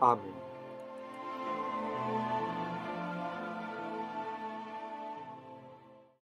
Amém.